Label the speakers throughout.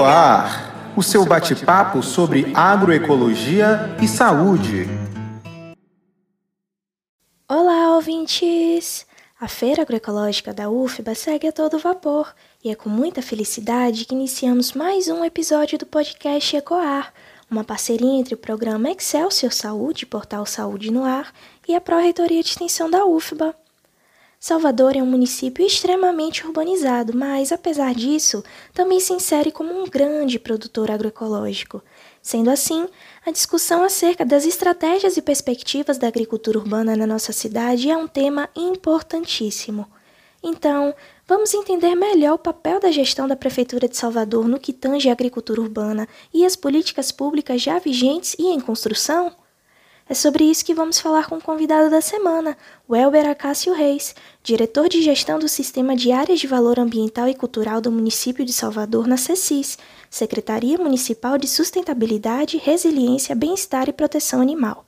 Speaker 1: Ecoar, o seu bate-papo sobre agroecologia e saúde.
Speaker 2: Olá, ouvintes! A Feira Agroecológica da UFBA segue a todo vapor e é com muita felicidade que iniciamos mais um episódio do podcast Ecoar, uma parceria entre o programa Excelsior Saúde, Portal Saúde no Ar, e a Pró-Reitoria de Extensão da UFBA. Salvador é um município extremamente urbanizado, mas, apesar disso, também se insere como um grande produtor agroecológico. Sendo assim, a discussão acerca das estratégias e perspectivas da agricultura urbana na nossa cidade é um tema importantíssimo. Então, vamos entender melhor o papel da gestão da Prefeitura de Salvador no que tange a agricultura urbana e as políticas públicas já vigentes e em construção? É sobre isso que vamos falar com o convidado da semana, o Elber Acácio Reis, diretor de gestão do Sistema de Áreas de Valor Ambiental e Cultural do município de Salvador, na CECIS, Secretaria Municipal de Sustentabilidade, Resiliência, Bem-Estar e Proteção Animal.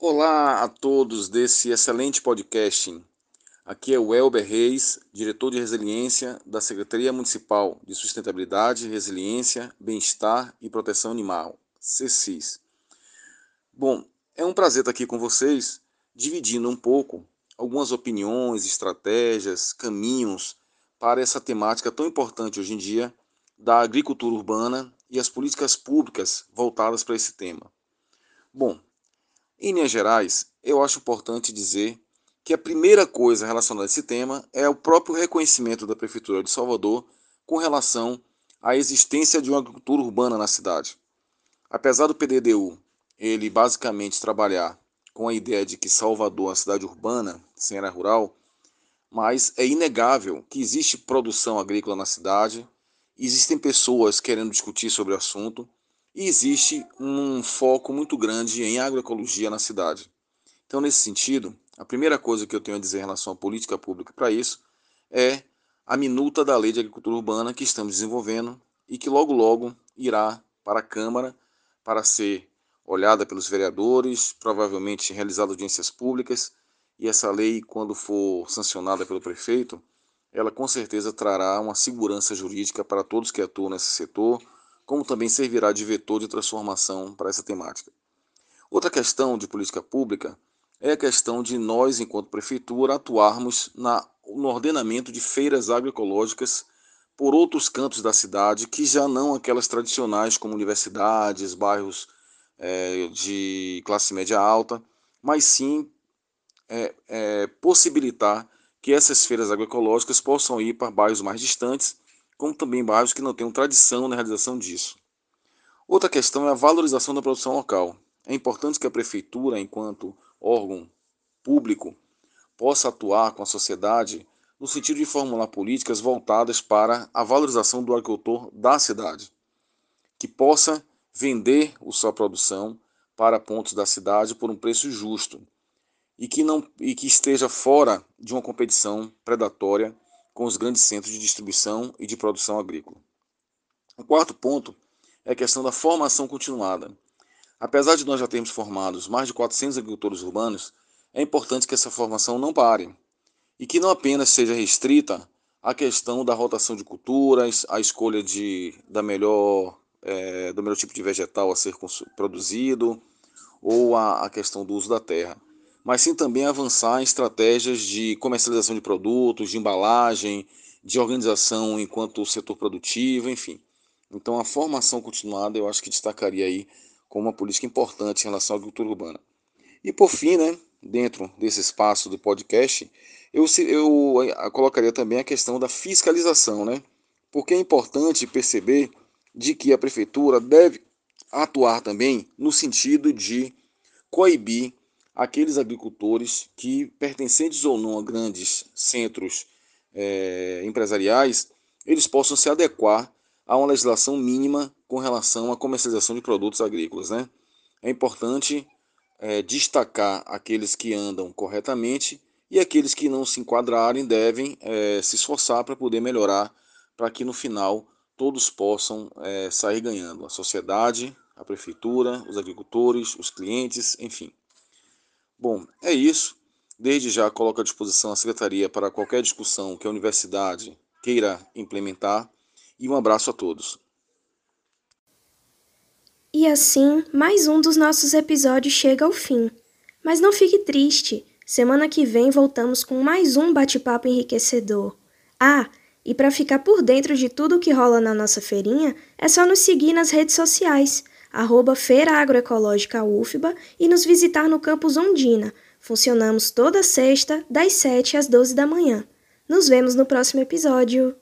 Speaker 3: Olá a todos desse excelente podcast Aqui é o Elber Reis, diretor de resiliência da Secretaria Municipal de Sustentabilidade, Resiliência, Bem-Estar e Proteção Animal, CECIS. Bom, é um prazer estar aqui com vocês, dividindo um pouco algumas opiniões, estratégias, caminhos para essa temática tão importante hoje em dia da agricultura urbana e as políticas públicas voltadas para esse tema. Bom, em linhas gerais, eu acho importante dizer que a primeira coisa relacionada a esse tema é o próprio reconhecimento da Prefeitura de Salvador com relação à existência de uma agricultura urbana na cidade. Apesar do PDDU ele basicamente trabalhar com a ideia de que Salvador é uma cidade urbana, sem área rural, mas é inegável que existe produção agrícola na cidade, existem pessoas querendo discutir sobre o assunto e existe um foco muito grande em agroecologia na cidade. Então, nesse sentido, a primeira coisa que eu tenho a dizer em relação à política pública para isso é a minuta da Lei de Agricultura Urbana que estamos desenvolvendo e que logo logo irá para a Câmara para ser olhada pelos vereadores, provavelmente realizada audiências públicas, e essa lei, quando for sancionada pelo prefeito, ela com certeza trará uma segurança jurídica para todos que atuam nesse setor, como também servirá de vetor de transformação para essa temática. Outra questão de política pública é a questão de nós, enquanto prefeitura, atuarmos na, no ordenamento de feiras agroecológicas por outros cantos da cidade, que já não aquelas tradicionais como universidades, bairros é, de classe média alta, mas sim é, é, possibilitar que essas feiras agroecológicas possam ir para bairros mais distantes, como também bairros que não tenham tradição na realização disso. Outra questão é a valorização da produção local. É importante que a prefeitura, enquanto órgão público, possa atuar com a sociedade no sentido de formular políticas voltadas para a valorização do agricultor da cidade, que possa vender sua produção para pontos da cidade por um preço justo e que não e que esteja fora de uma competição predatória com os grandes centros de distribuição e de produção agrícola. O quarto ponto é a questão da formação continuada. Apesar de nós já termos formados mais de 400 agricultores urbanos, é importante que essa formação não pare e que não apenas seja restrita à questão da rotação de culturas, à escolha de, da melhor, é, do melhor tipo de vegetal a ser produzido ou a, a questão do uso da terra, mas sim também avançar em estratégias de comercialização de produtos, de embalagem, de organização enquanto setor produtivo, enfim. Então a formação continuada eu acho que destacaria aí como uma política importante em relação à agricultura urbana. E por fim, né, dentro desse espaço do podcast, eu, eu eh, colocaria também a questão da fiscalização, né? Porque é importante perceber de que a prefeitura deve atuar também no sentido de coibir aqueles agricultores que, pertencentes ou não a grandes centros é, empresariais, eles possam se adequar a uma legislação mínima com relação à comercialização de produtos agrícolas. Né? É importante é, destacar aqueles que andam corretamente e aqueles que não se enquadrarem devem é, se esforçar para poder melhorar, para que no final todos possam é, sair ganhando, a sociedade, a prefeitura, os agricultores, os clientes, enfim. Bom, é isso. Desde já coloco à disposição a Secretaria para qualquer discussão que a universidade queira implementar e um abraço a todos.
Speaker 2: E assim, mais um dos nossos episódios chega ao fim. Mas não fique triste, semana que vem voltamos com mais um bate-papo enriquecedor. Ah, e para ficar por dentro de tudo o que rola na nossa feirinha, é só nos seguir nas redes sociais, arroba Feira Agroecológica UFBA e nos visitar no campus Ondina. Funcionamos toda sexta, das 7 às 12 da manhã. Nos vemos no próximo episódio.